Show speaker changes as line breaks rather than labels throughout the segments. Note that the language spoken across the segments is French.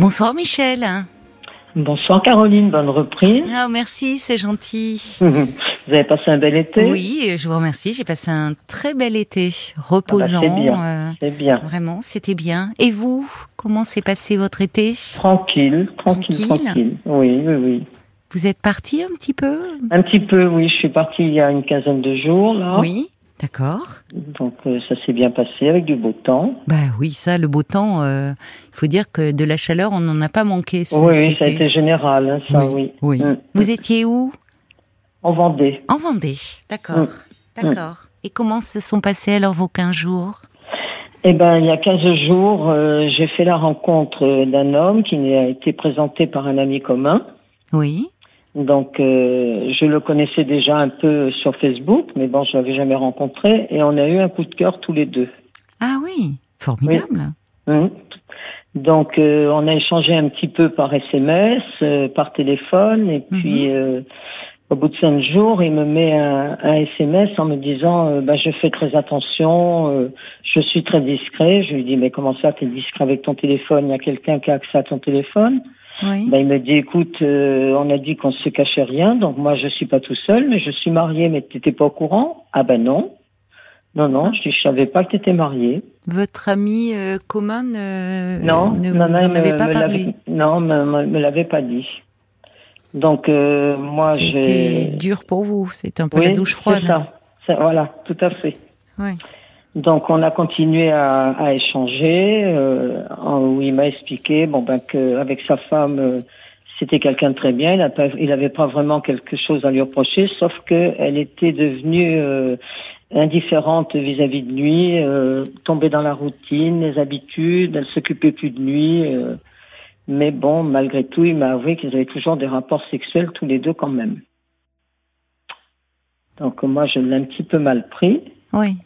Bonsoir Michel.
Bonsoir Caroline, bonne reprise.
Ah, merci, c'est gentil.
Vous avez passé un bel été?
Oui, je vous remercie. J'ai passé un très bel été, reposant.
Ah bah, c'est bien.
euh,
bien.
Vraiment, c'était bien. Et vous, comment s'est passé votre été?
Tranquille, tranquille,
Tranquille.
tranquille. Oui, oui, oui.
Vous êtes parti un petit peu?
Un petit peu, oui. Je suis partie il y a une quinzaine de jours, là.
Oui, d'accord.
Donc euh, ça s'est bien passé avec du beau temps.
Bah oui, ça, le beau temps, euh, il faut dire que de la chaleur, on n'en a pas manqué
Oui, ça a été général, hein, ça, oui.
oui.
Mm.
Vous étiez où?
En Vendée.
En Vendée, d'accord.
Mm.
D'accord. Et comment se sont passés alors vos 15 jours?
Eh ben, il y a 15 jours, euh, j'ai fait la rencontre d'un homme qui a été présenté par un ami commun.
Oui.
Donc, euh, je le connaissais déjà un peu sur Facebook, mais bon, je l'avais jamais rencontré, et on a eu un coup de cœur tous les deux.
Ah oui, formidable.
Mhm. Donc, euh, on a échangé un petit peu par SMS, euh, par téléphone, et puis euh, au bout de cinq jours, il me met un, un SMS en me disant euh, bah, Je fais très attention, euh, je suis très discret. Je lui dis Mais comment ça, tu es discret avec ton téléphone? Il y a quelqu'un qui a accès à ton téléphone
Oui.
ben, Il me dit Écoute, euh, on a dit qu'on se cachait rien, donc moi, je suis pas tout seul, mais je suis marié, mais tu n'étais pas au courant? Ah ben non. Non, non,
Ah.
je je savais pas que tu étais marié.
Votre ami euh, commun euh,
Non,
ne
non,
vous
non,
en avait
me-
pas
me
parlé
Non, me, me, me l'avait pas dit. Donc euh, moi
C'était
j'ai.
dur pour vous, c'était un peu
Oui,
la douche froide.
c'est ça. C'est- Voilà, tout à fait.
Ouais.
Donc on a continué à, à échanger euh, où il m'a expliqué bon ben que avec sa femme euh, c'était quelqu'un de très bien. Il pas, il avait pas vraiment quelque chose à lui reprocher, sauf que elle était devenue euh, indifférente vis-à-vis de lui, euh, tombée dans la routine, les habitudes. Elle s'occupait plus de lui. euh, mais bon, malgré tout, il m'a avoué qu'ils avaient toujours des rapports sexuels tous les deux quand même. Donc moi, je l'ai un petit peu mal pris.
Oui.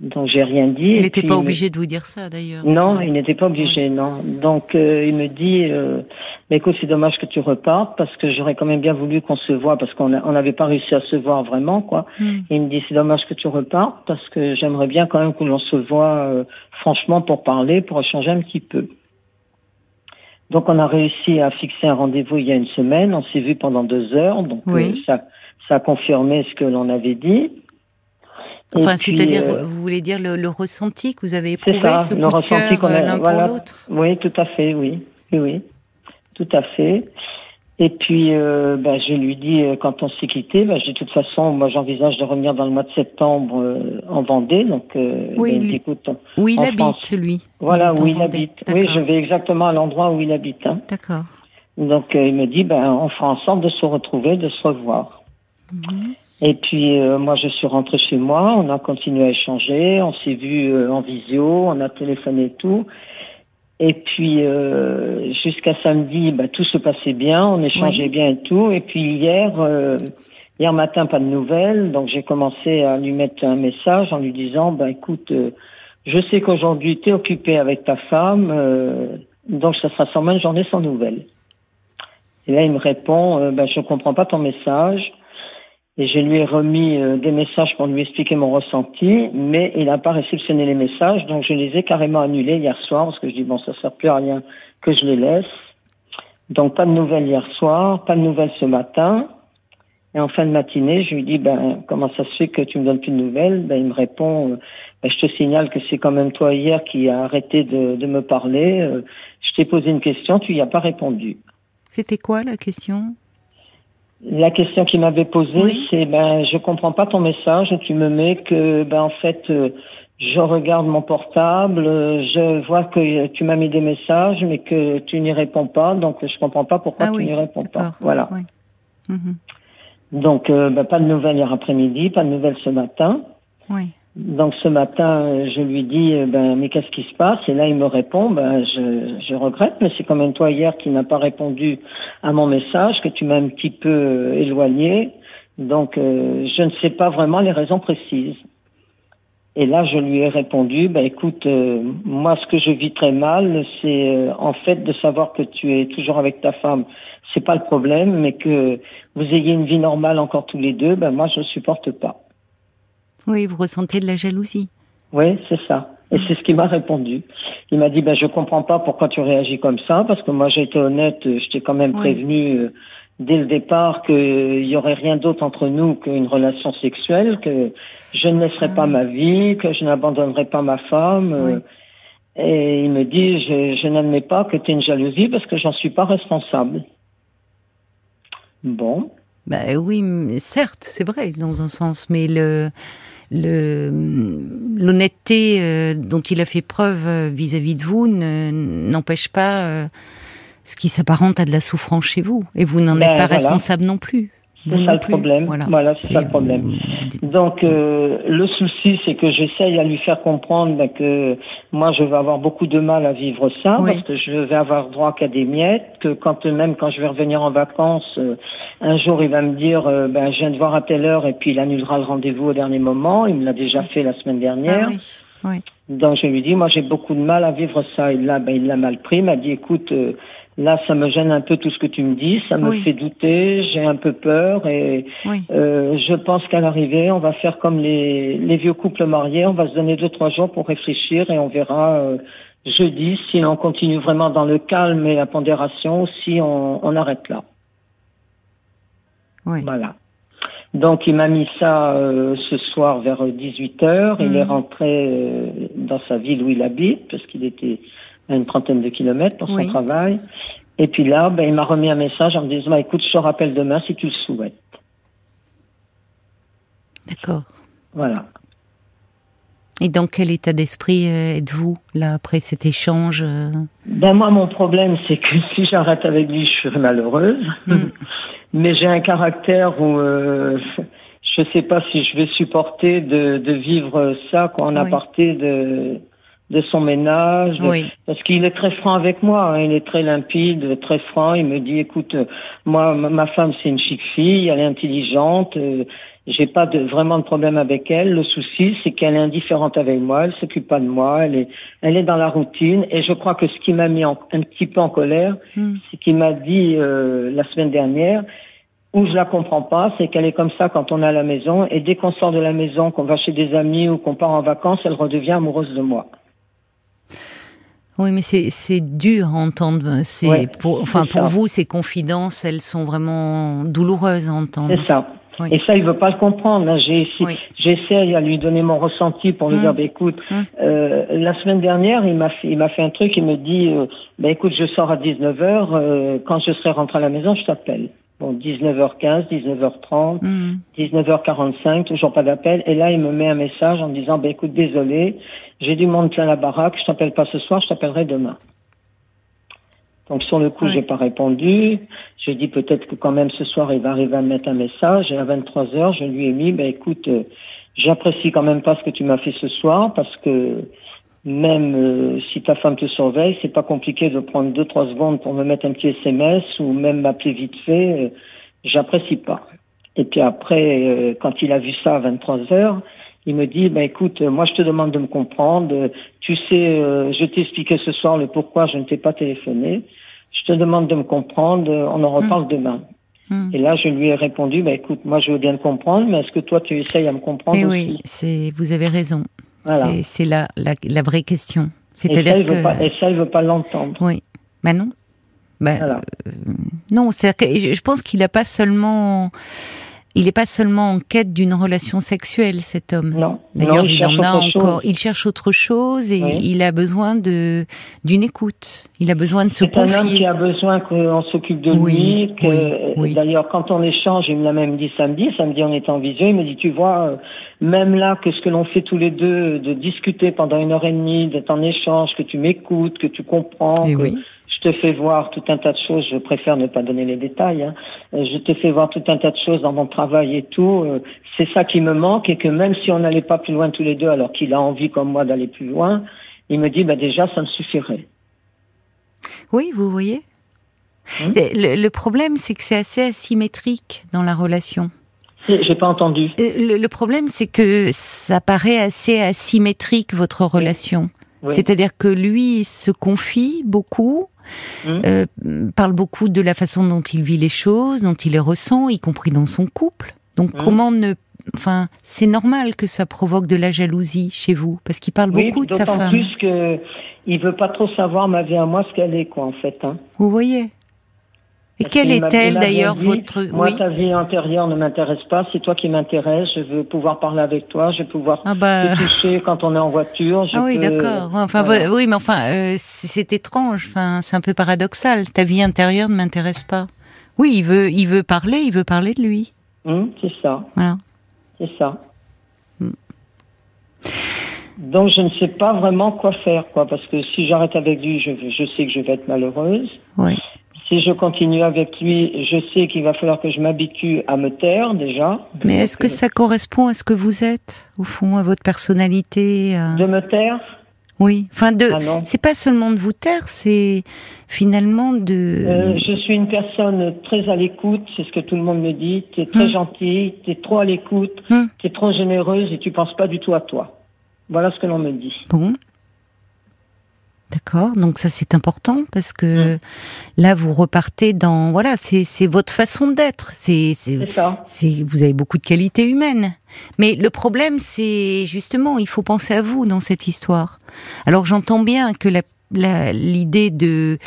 Donc j'ai rien dit.
Il n'était pas
me-
obligé de vous dire ça d'ailleurs.
Non, il n'était pas obligé, non. Donc euh, il me dit, euh, mais écoute, c'est dommage que tu repartes parce que j'aurais quand même bien voulu qu'on se voit parce qu'on n'avait pas réussi à se voir vraiment, quoi.
Hmm.
Il me dit, c'est dommage que tu repartes parce que j'aimerais bien quand même que l'on se voit euh, franchement pour parler, pour échanger un petit peu. Donc on a réussi à fixer un rendez-vous il y a une semaine. On s'est vu pendant deux heures, donc
Oui.
euh, ça, ça a confirmé ce que l'on avait dit.
Enfin, c'est-à-dire,
euh,
vous voulez dire le, le ressenti que vous avez éprouvé,
ça,
ce
le
coup
ressenti qu'on a-
euh, l'un
voilà.
pour l'autre?
Oui, tout à fait, oui. Oui, oui. Tout à fait. Et puis, euh, bah, je lui dis, quand on s'est quitté, bah, je dis, de toute façon, moi, j'envisage de revenir dans le mois de septembre euh, en Vendée. Donc,
Oui,
il écoute,
Où il habite,
France.
lui?
Voilà
en
où il
Vendée.
habite. Oui, je vais exactement à l'endroit où il habite. hein.
D'accord.
Donc, il me dit, ben, on fera en sorte de se retrouver, de se revoir.
Mhm.
Et puis euh, moi je suis rentrée chez moi, on a continué à échanger, on s'est vu euh, en visio, on a téléphoné et tout. Et puis euh, jusqu'à samedi, bah, tout se passait bien, on échangeait
Oui.
bien et tout. Et puis hier, euh, hier matin pas de nouvelles, donc j'ai commencé à lui mettre un message en lui disant, bah écoute, euh, je sais qu'aujourd'hui tu es occupé avec ta femme, euh, donc ça sera sûrement une journée sans nouvelles. Et là il me répond, euh, bah, je comprends pas ton message. Et je lui ai remis euh, des messages pour lui expliquer mon ressenti, mais il n'a pas réceptionné les messages, donc je les ai carrément annulés hier soir, parce que je dis, bon, ça sert plus à rien que je les laisse. Donc pas de nouvelles hier soir, pas de nouvelles ce matin. Et en fin de matinée, je lui dis, ben, comment ça se fait que tu me donnes plus de nouvelles? Ben, il me répond, euh, ben, je te signale que c'est quand même toi hier qui a arrêté de, me parler. Euh, je t'ai posé une question, tu y as pas répondu.
C'était quoi la question?
La question qu'il m'avait posée,
Oui.
c'est ben je comprends pas ton message tu me mets que ben en fait euh, je regarde mon portable, euh, je vois que tu m'as mis des messages mais que tu n'y réponds pas, donc je comprends pas pourquoi
Ah
tu
oui,
n'y réponds pas. Voilà.
Oui. Mhm.
Donc euh, ben, pas de nouvelles hier après-midi, pas de nouvelles ce matin.
Oui.
Donc ce matin, je lui dis euh, ben mais qu'est-ce qui se passe? Et là il me répond ben je, je regrette, mais c'est quand même toi hier qui n'as pas répondu à mon message, que tu m'as un petit peu euh, éloigné. Donc euh, je ne sais pas vraiment les raisons précises. Et là je lui ai répondu ben écoute euh, moi ce que je vis très mal c'est euh, en fait de savoir que tu es toujours avec ta femme, c'est pas le problème, mais que vous ayez une vie normale encore tous les deux, ben moi je ne supporte pas.
Oui, vous ressentez de la jalousie.
Oui, c'est ça. Et c'est ce qu'il m'a répondu. Il m'a dit, ben, je comprends pas pourquoi tu réagis comme ça, parce que moi, j'ai été honnête, je t'ai quand même prévenu euh, dès le départ qu'il y aurait rien d'autre entre nous qu'une relation sexuelle, que je ne laisserai pas ma vie, que je n'abandonnerai pas ma femme. Euh, et il me dit, je, je n'admets pas que tu aies une jalousie parce que j'en suis pas responsable. Bon.
Bah oui, certes, c'est vrai dans un sens, mais le l'honnêteté euh, dont il a fait preuve euh, vis-à-vis de vous n'empêche pas euh, ce qui s'apparente à de la souffrance chez vous, et vous n'en êtes ben, pas responsable non plus.
C'est ça le problème. Voilà, c'est ça le problème. Donc euh, le souci, c'est que j'essaye à lui faire comprendre ben, que moi, je vais avoir beaucoup de mal à vivre ça parce que je vais avoir droit qu'à des miettes. Que quand même quand je vais revenir en vacances, euh, un jour, il va me dire, euh, ben, je viens de voir à telle heure et puis il annulera le rendez-vous au dernier moment. Il me l'a déjà fait la semaine dernière. Ah oui. Donc je lui dis, moi, j'ai beaucoup de mal à vivre ça. Et là, ben, il l'a mal pris. Il m'a dit, écoute Là, ça me gêne un peu tout ce que tu me dis, ça me fait douter, j'ai un peu peur et euh, je pense qu'à l'arrivée, on va faire comme les, les, vieux couples mariés, on va se donner deux trois jours pour réfléchir et on verra euh, jeudi si on continue vraiment dans le calme et la pondération ou si on, on arrête là.
Oui.
Voilà. Donc il m'a mis ça euh, ce soir vers 18h. Il est mhm. rentré euh, dans sa ville où il habite parce qu'il était à une trentaine de kilomètres pour son travail. Et puis là, ben, il m'a remis un message en me disant, bah, écoute, je te rappelle demain si tu le souhaites.
D'accord.
Voilà.
Et dans quel état d'esprit euh, êtes-vous là après cet échange euh?
Ben moi, mon problème, c'est que si j'arrête avec lui, je serai malheureuse. Hmm. Mais j'ai un caractère où euh, je sais pas si je vais supporter de, de vivre ça quoi, en aparté de de son ménage, parce qu'il est très franc avec moi, hein. il est très limpide, très franc. Il me dit, écoute, moi, ma femme c'est une chic fille, elle est intelligente, euh, j'ai pas de, vraiment de problème avec elle. Le souci, c'est qu'elle est indifférente avec moi, elle s'occupe pas de moi, elle est, elle est dans la routine. Et je crois que ce qui m'a mis un petit peu en colère, hmm. c'est qu'il m'a dit euh, la semaine dernière, où je la comprends pas, c'est qu'elle est comme ça quand on est à la maison, et dès qu'on sort de la maison, qu'on va chez des amis ou qu'on part en vacances, elle redevient amoureuse de moi.
Oui, mais c'est dur à entendre. C'est pour, enfin pour vous, ces confidences, elles sont vraiment douloureuses à entendre.
C'est ça. Et ça, il veut pas le comprendre. J'essaie à lui donner mon ressenti pour lui mmh. dire, bah, écoute, mmh. euh, la semaine dernière, il m'a fait, il m'a fait un truc, il me dit, euh, bah, écoute, je sors à 19h, euh, quand je serai rentré à la maison, je t'appelle. Bon, 19h15, 19h30, 19h45, toujours pas d'appel. Et là, il me met un message en me disant, bah, écoute, désolé, j'ai du monde plein la baraque, je t'appelle pas ce soir, je t'appellerai demain. Donc sur le coup, j'ai pas répondu. J'ai dit peut-être que quand même ce soir, il va arriver à me mettre un message. Et à 23 heures, je lui ai mis, ben écoute, euh, j'apprécie quand même pas ce que tu m'as fait ce soir parce que même euh, si ta femme te surveille, c'est pas compliqué de prendre deux trois secondes pour me mettre un petit SMS ou même m'appeler vite fait. Euh, j'apprécie pas. Et puis après, quand il a vu ça à 23 heures, il me dit, ben écoute, moi je te demande de me comprendre. Tu sais, euh, je t'ai expliqué ce soir le pourquoi je ne t'ai pas téléphoné. Je te demande de me comprendre. On en reparle hmm. demain. Hmm. Et là, je lui ai répondu, ben écoute, moi je veux bien te comprendre, mais est-ce que toi tu essayes à me comprendre eh
oui, c'est, vous avez raison. C'est la, la, la, vraie question.
C'est-à-dire que... Pas, et ça, il veut pas l'entendre.
Oui. Ben non. Ben, voilà. Euh, non, c'est je, je pense qu'il n'a pas seulement il n'est pas seulement en quête d'une relation sexuelle, cet homme.
Non.
D'ailleurs, il, en a encore. Il cherche autre chose et il a besoin de d'une écoute. Il a besoin de se confier.
C'est un homme qui a besoin qu'on s'occupe de lui. Que, D'ailleurs, quand on échange, il me l'a même dit samedi. Samedi, on était en visio. Il me dit, tu vois, euh, même là, que ce que l'on fait tous les deux, de discuter pendant une heure et demie, d'être en échange, que tu m'écoutes, que tu comprends.
Et
que,
oui
je te fais voir tout un tas de choses, je préfère ne pas donner les détails, hein. euh, je te fais voir tout un tas de choses dans mon travail et tout, euh, c'est ça qui me manque et que même si on n'allait pas plus loin tous les deux alors qu'il a envie comme moi d'aller plus loin, il me dit bah déjà ça me suffirait.
Oui, vous voyez. Hum? Le, problème c'est que c'est assez asymétrique dans la relation.
J'ai pas entendu.
Euh, le, problème c'est que ça paraît assez asymétrique votre relation. C'est-à-dire que lui se confie beaucoup, Mmh. Euh, parle beaucoup de la façon dont il vit les choses, dont il les ressent, y compris dans son couple, Donc mmh. comment ne enfin, c'est normal que ça provoque de la jalousie chez vous, parce qu'il parle beaucoup de sa femme.
D'autant plus que il veut pas trop savoir ma vie à moi, ce qu'elle est, quoi, en fait. Hein.
Vous voyez. Et quelle est-elle d'ailleurs votre
Moi, ta vie intérieure ne m'intéresse pas. C'est toi qui m'intéresse. Je veux pouvoir parler avec toi. Je veux pouvoir ah bah... te toucher quand on est en voiture.
ah oui, d'accord. Enfin, oui, mais enfin, euh, c'est étrange. Enfin, c'est un peu paradoxal. Ta vie intérieure ne m'intéresse pas. Oui, il veut, il veut parler. Il veut parler de lui.
Hum, c'est ça.
Voilà.
C'est ça. Hum. Donc je ne sais pas vraiment quoi faire, quoi, parce que si j'arrête avec lui, je, je sais que je vais être malheureuse.
Oui.
Si je continue avec lui, je sais qu'il va falloir que je m'habitue à me taire déjà.
Mais est-ce que ça correspond à ce que vous êtes, au fond, à votre personnalité
De me taire
Oui. Enfin, de. Ah c'est pas seulement de vous taire, c'est finalement de.
Euh, je suis une personne très à l'écoute, c'est ce que tout le monde me dit. Tu es très hum. gentille, tu es trop à l'écoute, hum. tu es trop généreuse et tu penses pas du tout à toi. Voilà ce que l'on me dit.
Bon. D'accord, donc ça c'est important parce que mmh. là vous repartez dans voilà c'est votre façon d'être. C'est c'est vous avez beaucoup de qualités humaines. Mais le problème c'est justement il faut penser à vous dans cette histoire. Alors j'entends bien que l'idée de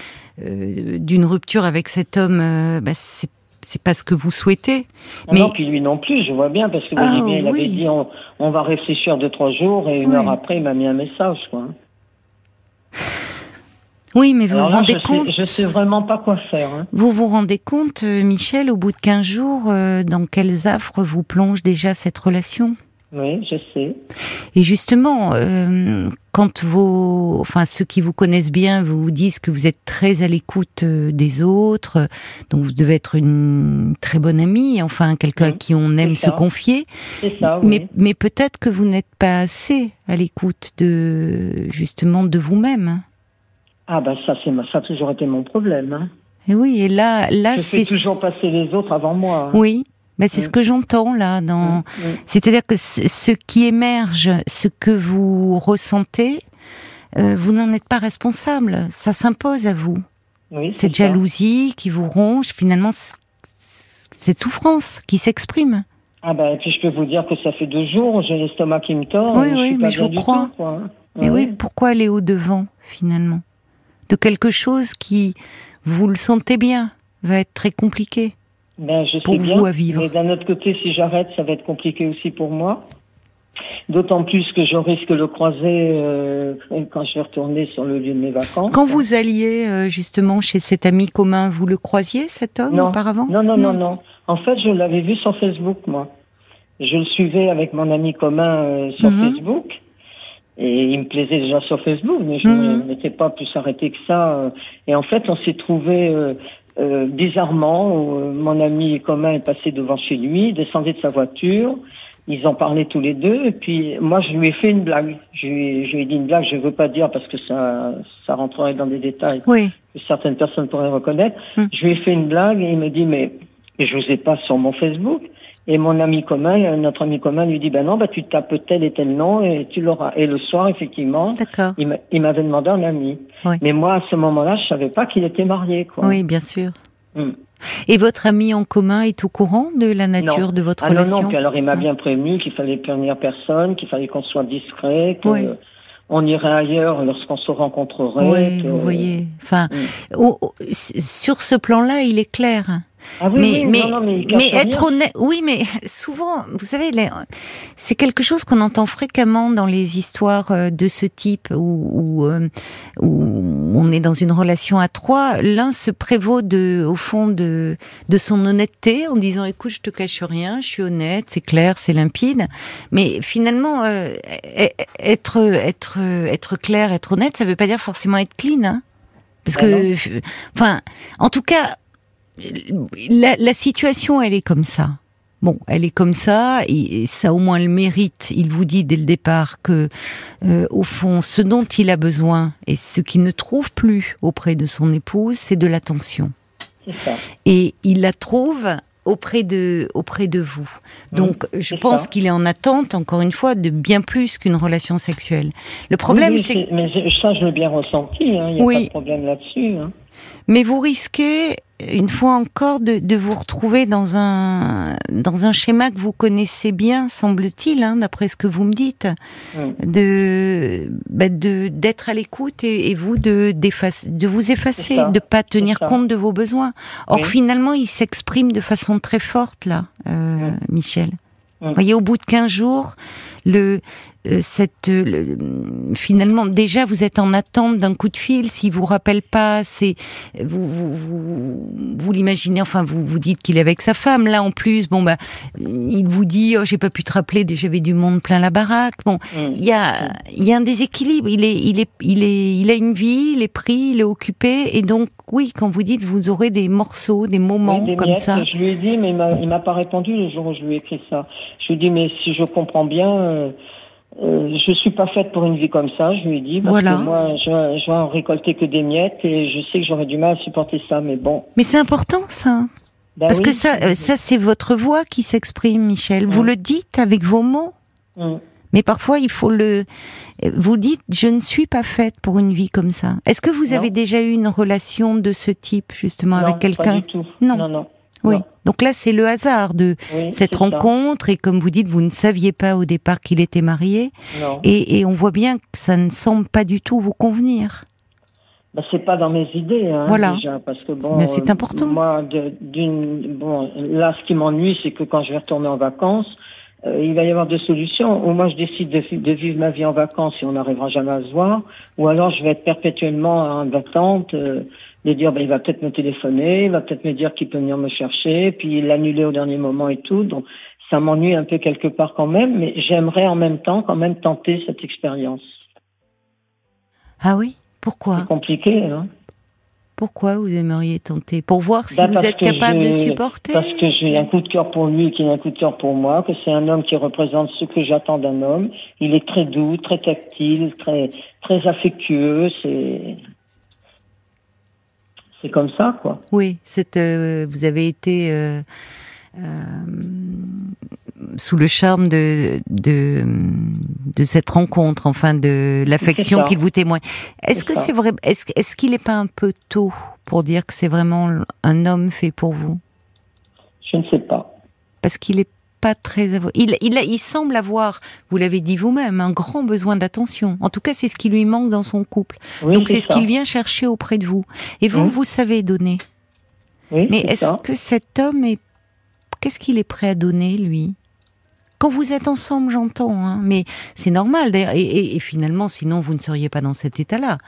euh, d'une rupture avec cet homme euh, bah, c'est c'est pas ce que vous souhaitez.
mais... Non, puis lui non plus, je vois bien, parce que vous ah, bien, il avait dit on, on, va réfléchir deux, trois jours, et une heure après, il m'a mis un message, quoi.
Oui, mais vous vous rendez compte
Je sais vraiment pas quoi faire. Hein.
Vous vous rendez compte, euh, Michel, au bout de 15 jours, euh, dans quels affres vous plonge déjà cette relation?
Oui, je sais.
Et justement, euh, quand vos, enfin ceux qui vous connaissent bien vous disent que vous êtes très à l'écoute des autres, donc vous devez être une très bonne amie, enfin quelqu'un à qui on aime se confier.
C'est ça.
Oui. Mais, mais peut-être que vous n'êtes pas assez à l'écoute de justement de vous-même.
Ah ben ça, c'est ça a toujours été mon problème. Hein.
Et oui, et là, là,
c'est toujours passer les autres avant moi.
Hein. Oui, mais c'est ce mm. que j'entends là. Dans... Mm, mm. C'est-à-dire que ce, qui émerge, ce que vous ressentez, euh, vous n'en êtes pas responsable. Ça s'impose à vous.
Oui,
cette jalousie qui vous ronge, finalement, cette souffrance qui s'exprime.
Ah ben, et puis je peux vous dire que ça fait deux jours, j'ai l'estomac qui me tord.
Oui,
oui,
mais je vous crois. Et oui, pourquoi aller au devant finalement? De quelque chose qui, vous le sentez bien, va être très compliqué
ben, je
pour vous à vivre.
Mais d'un autre côté, si j'arrête, ça va être compliqué aussi pour moi. D'autant plus que je risque de le croiser euh, quand je vais retourner sur le lieu de mes vacances.
Quand vous alliez euh, justement chez cet ami commun, vous le croisiez cet homme auparavant
non, non, non, non, En fait, je l'avais vu sur Facebook, moi. Je le suivais avec mon ami commun euh, sur mhm. Facebook. Et il me plaisait déjà sur Facebook, mais je ne mhm. m'étais pas plus arrêté que ça. Euh. Et en fait, on s'est trouvé euh, bizarrement. Euh, mon ami commun est passé devant chez lui, descendait de sa voiture. Ils en parlaient tous les deux. Et puis moi, je lui ai fait une blague. Je lui, je lui ai dit une blague. Je veux pas dire parce que ça, ça rentrerait dans des détails
oui.
que certaines personnes pourraient reconnaître. Mhm. Je lui ai fait une blague et il me dit mais, mais je vous ai pas sur mon Facebook. Et mon ami commun, notre ami commun lui dit, ben non, ben tu tapes tel et tel nom et tu l'auras. Et le soir, effectivement, il m'avait demandé un ami. Mais moi, à ce moment-là, je savais pas qu'il était marié, quoi.
Oui, bien sûr. Hmm. Et votre ami en commun est au courant de la nature de votre relation
ah Non, non, alors il m'a bien prévenu qu'il fallait prévenir personne, qu'il fallait qu'on soit discret, qu'on irait ailleurs lorsqu'on se rencontrerait.
Oui, vous voyez. Enfin, hmm. sur ce plan-là, il est clair.
Ah
mais,
mais,
mais, être honnête, oui, mais souvent, vous savez, c'est quelque chose qu'on entend fréquemment dans les histoires euh, de ce type où, euh, où, on est dans une relation à trois. L'un se prévaut de, au fond de, de son honnêteté en disant, écoute, je te cache rien, je suis honnête, c'est clair, c'est limpide. Mais finalement, euh, être, être, être clair, être honnête, ça veut pas dire forcément être clean, hein parce bah que, enfin, en tout cas, la, situation, elle est comme ça. Bon, elle est comme ça, et ça au moins le mérite. Il vous dit dès le départ que, euh, au fond, ce dont il a besoin et ce qu'il ne trouve plus auprès de son épouse, c'est de l'attention. Et il la trouve auprès de auprès de vous. Donc, je pense qu'il est en attente, encore une fois, de bien plus qu'une relation sexuelle. Le problème, c'est
mais ça, je l'ai bien ressenti. Hein. Il n'y a pas de problème là-dessus. Hein.
Mais vous risquez une fois encore de, de, vous retrouver dans un dans un schéma que vous connaissez bien, semble-t-il, hein, d'après ce que vous me dites, mm. de bah, de d'être à l'écoute et, et, vous de de vous effacer, de pas tenir compte de vos besoins. Or finalement, il s'exprime de façon très forte là, euh, mm. Michel. Mm. Vous voyez, au bout de 15 jours, le cette euh, finalement déjà vous êtes en attente d'un coup de fil s'il vous rappelle pas c'est vous vous, vous, vous l'imaginez enfin vous vous dites qu'il est avec sa femme. Là en plus bon bah il vous dit oh j'ai pas pu te rappeler j'avais du monde plein la baraque. Bon mm. il y a il y a un déséquilibre. Il est il est il est il a une vie il est pris il est occupé. Et donc oui quand vous dites vous aurez des morceaux des moments comme ça.
je lui ai dit mais il m'a pas répondu le jour où je lui ai écrit ça. Je lui ai dit mais si je comprends bien euh, euh, je suis pas faite pour une vie comme ça, je lui ai dit. Parce voilà. que moi, je, je vais en récolter que des miettes et je sais que j'aurais du mal à supporter ça, mais bon.
Mais c'est important, ça. Ben parce que ça, euh, ça c'est votre voix qui s'exprime, Michel. Vous mm. le dites avec vos mots. Mm. Mais parfois, il faut le. Vous dites, je ne suis pas faite pour une vie comme ça. Est-ce que vous avez déjà eu une relation de ce type, justement, avec quelqu'un?
Non, non, non.
Oui. Donc là, c'est le hasard de cette rencontre et comme vous dites, vous ne saviez pas au départ qu'il était marié. Et, et, on voit bien que ça ne semble pas du tout vous convenir.
Bah, c'est pas dans mes idées, hein, voilà. déjà, parce que bon.
Mais c'est important.
Moi, d'une, bon, là, ce qui m'ennuie, c'est que quand je vais retourner en vacances, euh, il va y avoir deux solutions. Ou moi, je décide de, de, vivre ma vie en vacances et on n'arrivera jamais à se voir, ou alors je vais être perpétuellement en attente. Euh, de dire ben, il va peut-être me téléphoner, il va peut-être me dire qu'il peut venir me chercher, puis l'annuler au dernier moment et tout. Donc ça m'ennuie un peu quelque part quand même, mais j'aimerais en même temps quand même tenter cette expérience.
Ah oui? Pourquoi?
C'est compliqué, hein?
Pourquoi vous aimeriez tenter? Pour voir si bah, vous êtes capable de supporter?
Parce que j'ai un coup de cœur pour lui, qui a un coup de cœur pour moi, que c'est un homme qui représente ce que j'attends d'un homme. Il est très doux, très tactile, très très affectueux. C'est c'est comme ça, quoi.
Oui, c'est, euh, vous avez été euh, euh, sous le charme de, de, de cette rencontre, enfin de l'affection qu'il vous témoigne. Est-ce que c'est vrai Est-ce, est-ce qu'il n'est pas un peu tôt pour dire que c'est vraiment un homme fait pour vous?
Je ne sais pas.
Parce qu'il est pas très. Il, il, il semble avoir, vous l'avez dit vous-même, un grand besoin d'attention. En tout cas, c'est ce qui lui manque dans son couple. Donc c'est ce qu'il vient chercher auprès de vous. Et vous, mmh. vous savez donner. Mais est-ce que cet homme est. Qu'est-ce qu'il est prêt à donner, lui? Quand vous êtes ensemble, j'entends, hein, mais c'est normal. Et, et, finalement, sinon, vous ne seriez pas dans cet état-là.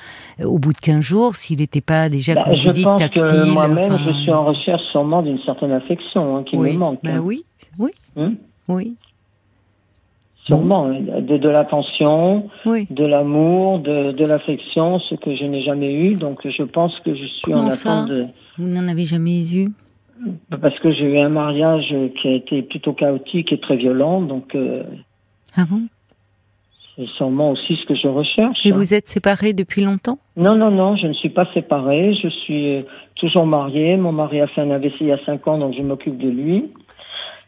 Au bout de 15 jours, s'il n'était pas déjà, bah, comme vous dites, tactile...
moi-même, je suis en recherche sûrement d'une certaine affection hein, qui me manque.
Bah, oui, oui. Hmm? Oui.
Sûrement, hein, de, de l'attention, de l'amour, de, de l'affection, ce que je n'ai jamais eu. Donc je pense que je suis en attente de...
Vous n'en avez jamais eu?
Parce que j'ai eu un mariage qui a été plutôt chaotique et très violent. Donc, euh,
ah bon?
c'est sûrement aussi ce que je recherche.
Et vous êtes séparés depuis longtemps?
Non, non, non, je ne suis pas séparée. Je suis toujours mariée. Mon mari a fait un AVC il y a cinq ans, donc je m'occupe de lui.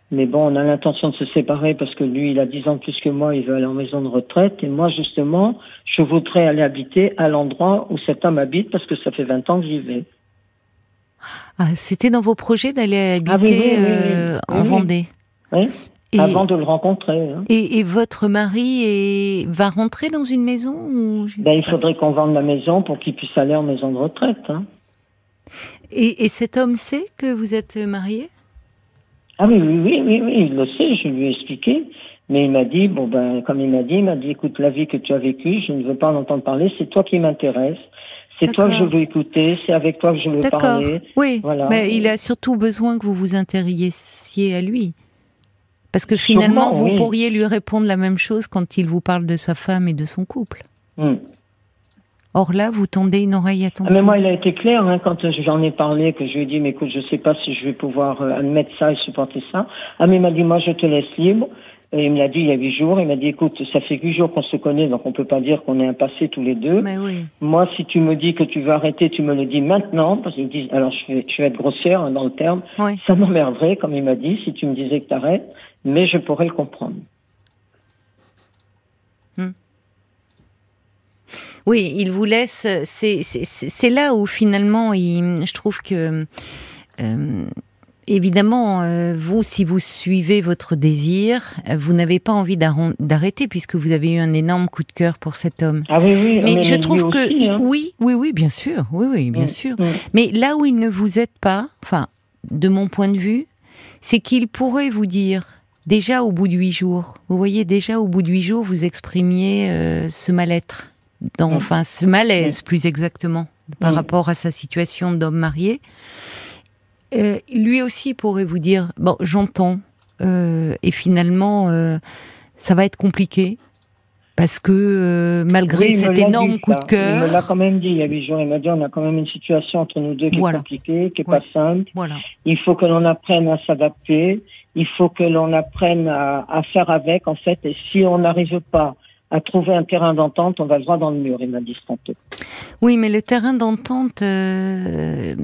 Mais bon, on a l'intention de se séparer parce que lui, il a 10 ans de plus que moi, il veut aller en maison de retraite. Et moi, justement, je voudrais aller habiter à l'endroit où cet homme habite parce que ça fait 20 ans que j'y vais.
Ah, C'était dans vos projets d'aller ah habiter euh, en Vendée
Oui, avant de le rencontrer. Hein.
Et, et, votre mari est... va rentrer dans une maison ou...
ben, Il faudrait qu'on vende la maison pour qu'il puisse aller en maison de retraite. Hein.
Et, et cet homme sait que vous êtes marié?
Ah oui, oui, oui, oui, oui, il le sait, je lui ai expliqué. Mais il m'a dit, bon ben, comme il m'a dit, il m'a dit, écoute, la vie que tu as vécue, je ne veux pas en entendre parler, c'est toi qui m'intéresse. C'est toi que je veux écouter, c'est avec toi que je veux parler.
Oui, voilà. mais il a surtout besoin que vous vous intérissiez à lui. Parce que finalement, vous pourriez lui répondre la même chose quand il vous parle de sa femme et de son couple. Hmm. Or là, vous tendez une oreille attentive.
Ah, mais moi, il a été clair hein, quand j'en ai parlé, que je lui ai dit, mais écoute, je sais pas si je vais pouvoir euh, admettre ça et supporter ça. Ah, mais il m'a dit, moi, je te laisse libre. Et il me l'a dit il y a huit jours. Il m'a dit, écoute, ça fait huit jours qu'on se connaît, donc on peut pas dire qu'on est un passé tous les deux.
Mais oui.
Moi, si tu me dis que tu veux arrêter, tu me le dis maintenant, parce qu'il dit, alors je vais, je vais être grossière hein, dans le terme.
Oui.
Ça m'emmerderait, comme il m'a dit, si tu me disais que tu arrêtes, mais je pourrais le comprendre.
Oui, il vous laisse. C'est là où finalement, il, je trouve que. Euh, évidemment, euh, vous, si vous suivez votre désir, vous n'avez pas envie d'arrêter puisque vous avez eu un énorme coup de cœur pour cet homme.
Ah oui, oui.
Mais, je trouve que hein. oui, oui, oui, bien sûr, oui, oui, bien mm, sûr. Mm. Mais là où il ne vous aide pas, enfin, de mon point de vue, c'est qu'il pourrait vous dire déjà au bout de huit jours. Vous voyez, déjà au bout de huit jours, vous exprimiez euh, ce mal-être, mm. enfin ce malaise plus exactement par rapport à sa situation d'homme marié. Euh, lui aussi pourrait vous dire bon j'entends euh, et finalement euh, ça va être compliqué parce que malgré cet énorme coup de cœur,
il me l'a quand même dit il y a huit jours. Il m'a dit on a quand même une situation entre nous deux qui est compliquée, qui est pas simple.
Voilà.
Il faut que l'on apprenne à s'adapter. Il faut que l'on apprenne à, à, faire avec en fait. Et si on n'arrive pas à trouver un terrain d'entente, on va le droit dans le mur, il m'a dit tantôt.
Oui, mais le terrain d'entente, euh,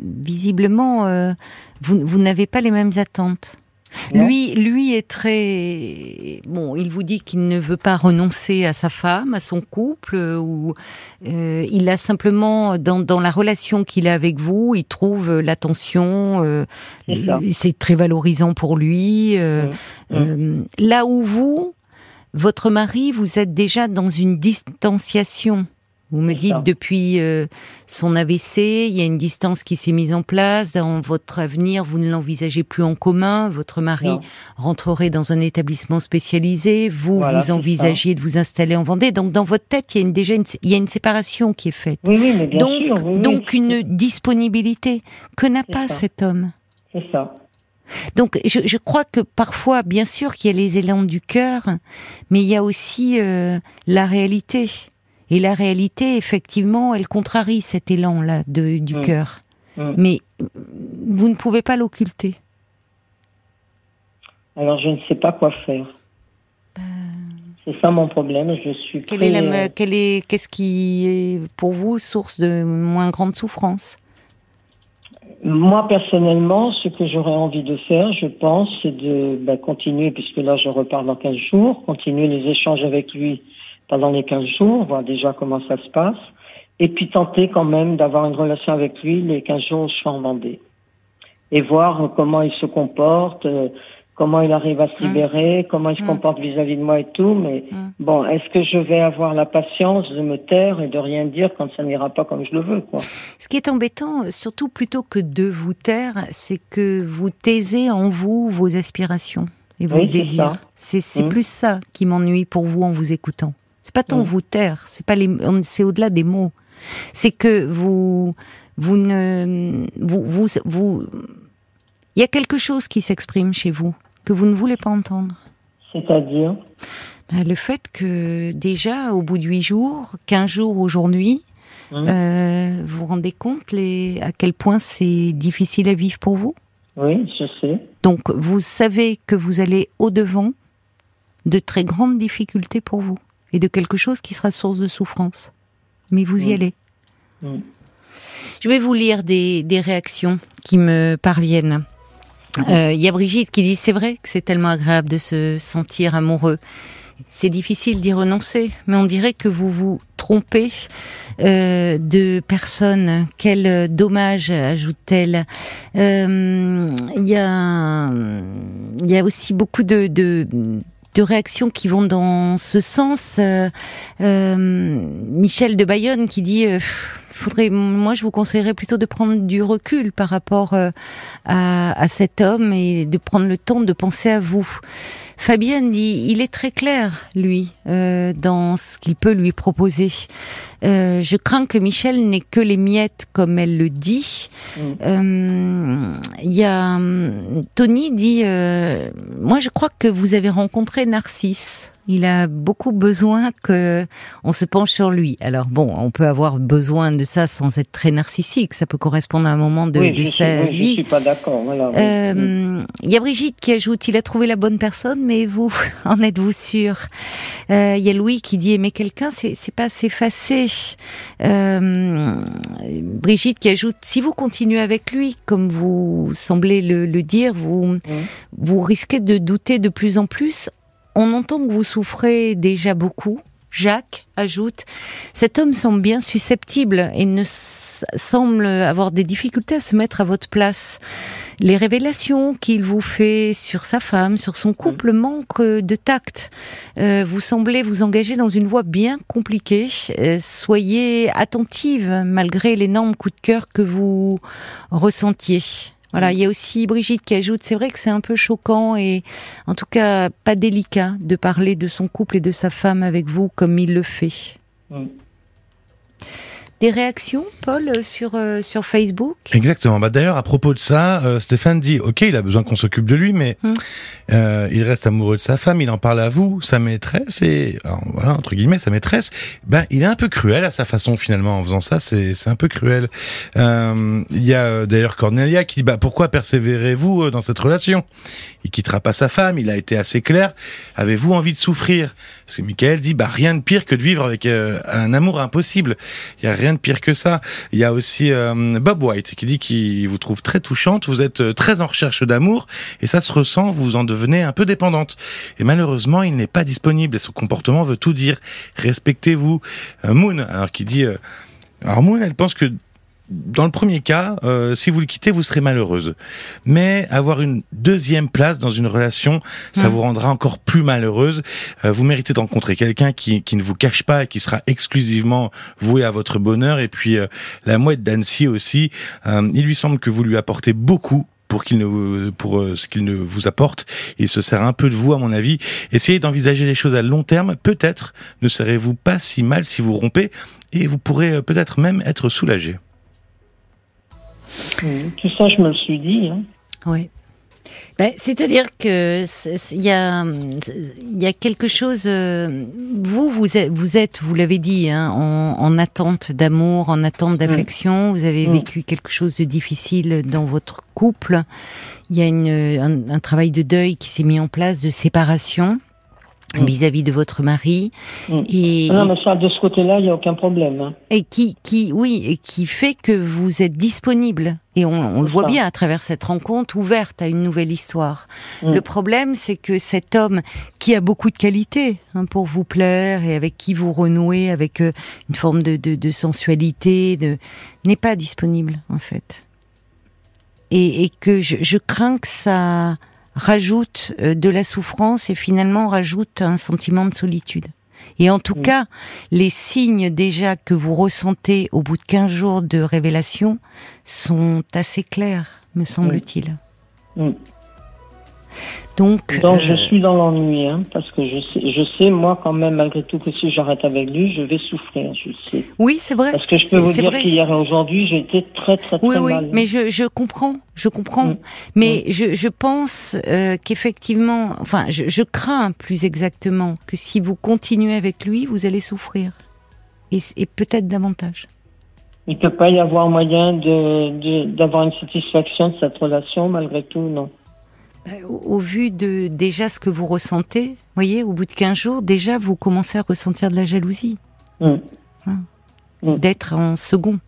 visiblement, euh, vous, vous n'avez pas les mêmes attentes. Lui, lui est très bon. Il vous dit qu'il ne veut pas renoncer à sa femme, à son couple, ou euh, il a simplement dans, dans la relation qu'il a avec vous, il trouve l'attention. C'est très valorisant pour lui. Mmh. Mmh. là où vous, votre mari, vous êtes déjà dans une distanciation. Vous me dites depuis euh, son AVC, il y a une distance qui s'est mise en place. Dans votre avenir, vous ne l'envisagez plus en commun. Votre mari rentrerait dans un établissement spécialisé. Vous, vous envisagiez de vous installer en Vendée. Donc, dans votre tête, il y a déjà une, il y a une séparation qui est faite.
Oui, oui, mais bien
donc,
sûr,
donc une disponibilité que n'a pas cet homme?
C'est ça.
Donc je, crois que parfois, bien sûr qu'il y a les élans du cœur, mais il y a aussi euh, la réalité. Et la réalité, effectivement, elle contrarie cet élan-là du mm. cœur. Mm. Mais vous ne pouvez pas l'occulter.
Alors je ne sais pas quoi faire. Euh. C'est ça mon problème. Je suis.
Quelle est est, qu'est-ce qui est pour vous source de moins grande souffrance?
Moi, personnellement, ce que j'aurais envie de faire, je pense, c'est de bah, continuer, puisque là, je repars dans 15 jours, continuer les échanges avec lui pendant les 15 jours, voir déjà comment ça se passe, et puis tenter quand même d'avoir une relation avec lui les 15 jours où je suis en Vendée. Et voir comment il se comporte, euh, comment il arrive à se mmh. libérer, comment il se mmh. comporte vis-à-vis de moi et tout. Mais mmh. bon, est-ce que je vais avoir la patience de me taire et de rien dire quand ça n'ira pas comme je le veux, quoi?
Ce qui est embêtant, surtout plutôt que de vous taire, c'est que vous taisez en vous vos aspirations et vos désirs. C'est plus ça qui m'ennuie pour vous en vous écoutant. C'est pas tant vous taire, c'est pas les, c'est au-delà des mots. C'est que vous, vous ne, vous, vous, vous, il y a quelque chose qui s'exprime chez vous que vous ne voulez pas entendre.
C'est-à-dire
ben, Le fait que déjà, au bout de huit jours, quinze jours aujourd'hui, hum. euh, vous vous rendez compte les, à quel point c'est difficile à vivre pour vous?
Oui, je sais.
Donc, vous savez que vous allez au-devant de très grandes difficultés pour vous et de quelque chose qui sera source de souffrance. Mais vous y allez. Je vais vous lire des, des réactions qui me parviennent. Il euh, y a Brigitte qui dit c'est vrai que c'est tellement agréable de se sentir amoureux. C'est difficile d'y renoncer, mais on dirait que vous vous trompez euh, de personne. Quel dommage, ajoute-t-elle. Il euh, y, a, y a aussi beaucoup de, de de réactions qui vont dans ce sens. Euh, euh Michel de Bayonne qui dit euh, faudrait, moi, je vous conseillerais plutôt de prendre du recul par rapport euh, à, à, cet homme et de prendre le temps de penser à vous. Fabienne dit, il est très clair, lui, euh, dans ce qu'il peut lui proposer. Euh, je crains que Michel n'ait que les miettes, comme elle le dit. Mm. Euh, il y a Tony dit, euh, moi, je crois que vous avez rencontré Narcisse. Il a beaucoup besoin que on se penche sur lui. Alors bon, on peut avoir besoin de ça sans être très narcissique. Ça peut correspondre à un moment de, de sa vie. Je
suis pas d'accord. Voilà,
euh, il y a Brigitte qui ajoute il a trouvé la bonne personne, mais vous, en êtes-vous sûr? Euh, Il y a Louis qui dit aimer quelqu'un, c'est c'est pas s'effacer. Euh, Brigitte qui ajoute si vous continuez avec lui, comme vous semblez le, le dire, vous vous risquez de douter de plus en plus on entend que vous souffrez déjà beaucoup. Jacques ajoute Cet homme semble bien susceptible et ne semble avoir des difficultés à se mettre à votre place. Les révélations qu'il vous fait sur sa femme, sur son couple, manquent de tact. Euh, vous semblez vous engager dans une voie bien compliquée. Euh, soyez attentive malgré l'énorme coup de cœur que vous ressentiez. Voilà, il y a aussi Brigitte qui ajoute, c'est vrai que c'est un peu choquant et en tout cas pas délicat de parler de son couple et de sa femme avec vous comme il le fait. Mm. Des réactions, Paul, sur, euh, sur Facebook?
Exactement. Bah, D'ailleurs, à propos de ça, euh, Stéphane dit, ok, il a besoin qu'on s'occupe de lui, mais hmm. euh, il reste amoureux de sa femme, il en parle à vous, sa maîtresse, et voilà, entre guillemets, sa maîtresse, ben, il est un peu cruel à sa façon finalement en faisant ça, c'est un peu cruel. Il y a d'ailleurs Cornelia qui dit, bah, pourquoi persévérez-vous dans cette relation? Il quittera pas sa femme, il a été assez clair. Avez-vous envie de souffrir? Parce que Michael dit, bah, rien de pire que de vivre avec un amour impossible. Il y a rien pire que ça. Il y a aussi euh, Bob White qui dit qu'il vous trouve très touchante, vous êtes euh, très en recherche d'amour et ça se ressent, vous en devenez un peu dépendante. Et malheureusement, il n'est pas disponible et son comportement veut tout dire. Respectez-vous. Euh, Moon, alors qui dit... alors Moon, elle pense que dans le premier cas, euh, si vous le quittez, vous serez malheureuse. Mais avoir une deuxième place dans une relation, ça vous rendra encore plus malheureuse. Euh, vous méritez de rencontrer quelqu'un qui, qui ne vous cache pas et qui sera exclusivement voué à votre bonheur. Et puis euh, la mouette d'Annecy aussi, il lui semble que vous lui apportez beaucoup pour qu'il ne pour ce qu'il ne vous apporte. Il se sert un peu de vous, à mon avis. Essayez d'envisager les choses à long terme. Peut-être ne serez-vous pas si mal si vous rompez, et vous pourrez peut-être même être soulagé.
Tout ça, je me le suis dit. Hein.
Oui. Ben, C'est-à-dire que il y a, y a quelque chose. Euh, vous, vous êtes, vous, êtes, vous l'avez dit, hein, en, en, attente d'amour, en attente d'affection. Vous avez vécu quelque chose de difficile dans votre couple. Il y a une, un, un travail de deuil qui s'est mis en place, de séparation. Mm. vis-à-vis de votre mari.
Mm. Et, non, mais ça, de ce côté-là, il n'y a aucun problème. Hein.
Et qui, qui, oui, et qui fait que vous êtes disponible. Et on, le voit bien à travers cette rencontre ouverte à une nouvelle histoire. Mm. Le problème, c'est que cet homme qui a beaucoup de qualités hein, pour vous plaire et avec qui vous renouez avec euh, une forme de, de, de sensualité, de, n'est pas disponible en fait. Et, et que je, je crains que ça rajoute euh, de la souffrance et finalement rajoute un sentiment de solitude. Et en tout cas, les signes déjà que vous ressentez au bout de 15 jours de révélation sont assez clairs, me semble-t-il.
Donc, je euh, suis dans l'ennui, hein, parce que je sais, je sais, moi, quand même, malgré tout, que si j'arrête avec lui, je vais souffrir, je sais.
Oui, c'est vrai.
Parce que je peux vous dire qu'hier et aujourd'hui, j'ai été très, très, très
oui,
mal.
Oui, mais je, je comprends, je comprends. Mm. Mais mm. Je, je pense euh, qu'effectivement, enfin, je, je crains plus exactement que si vous continuez avec lui, vous allez souffrir. Et, et peut-être davantage.
Il peut pas y avoir moyen de, d'avoir une satisfaction de cette relation, malgré tout, non
euh, au, vu de déjà ce que vous ressentez, voyez, au bout de 15 jours, déjà vous commencez à ressentir de la jalousie. Mm. Hein. Mm. D'être en second.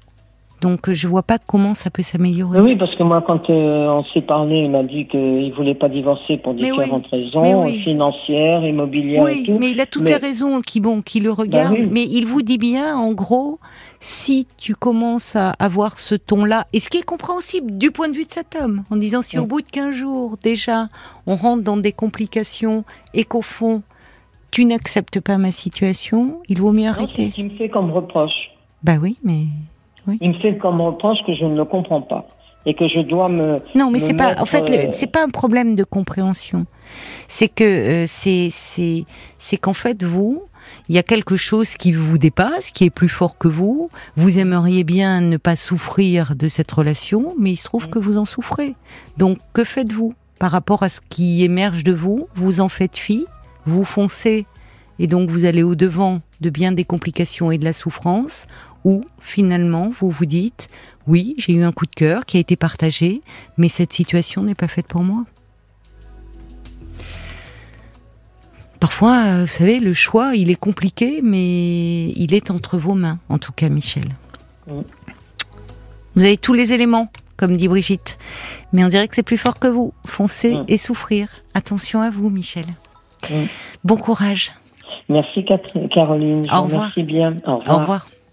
Donc je vois pas comment ça peut s'améliorer.
Oui, parce que moi, quand euh, on s'est parlé, il m'a dit qu'il voulait pas divorcer pour différentes raisons, financières, immobilières
oui,
et tout.
mais il a toutes les raisons qui bon, qui le regardent. Ben mais il vous dit bien, en gros, si tu commences à avoir ce ton-là, et ce qui est compréhensible du point de vue de cet homme, en disant si au bout de 15 jours déjà on rentre dans des complications et qu'au fond tu n'acceptes pas ma situation, il vaut mieux arrêter. C'est
ce qu'il me fait comme reproche.
Bah oui, mais
il me fait comme reproche que je ne le comprends pas et que je dois me.
Non, mais c'est pas. En fait, euh, c'est pas un problème de compréhension. C'est que euh, c'est c'est c'est qu'en fait vous, il y a quelque chose qui vous dépasse, qui est plus fort que vous. Vous aimeriez bien ne pas souffrir de cette relation, mais il se trouve que vous en souffrez. Donc, que faites-vous par rapport à ce qui émerge de vous? Vous en faites fi, vous foncez, et donc vous allez au devant de bien des complications et de la souffrance, ou finalement vous vous dites oui, j'ai eu un coup de cœur qui a été partagé, mais cette situation n'est pas faite pour moi. Parfois, euh, vous savez, le choix, il est compliqué, mais il est entre vos mains, en tout cas, Michel. Vous avez tous les éléments, comme dit Brigitte, mais on dirait que c'est plus fort que vous. Foncez et souffrir. Attention à vous, Michel. Bon courage.
Merci Caroline. Je
Au
vous
revoir.
remercie bien. Au revoir.
Au revoir.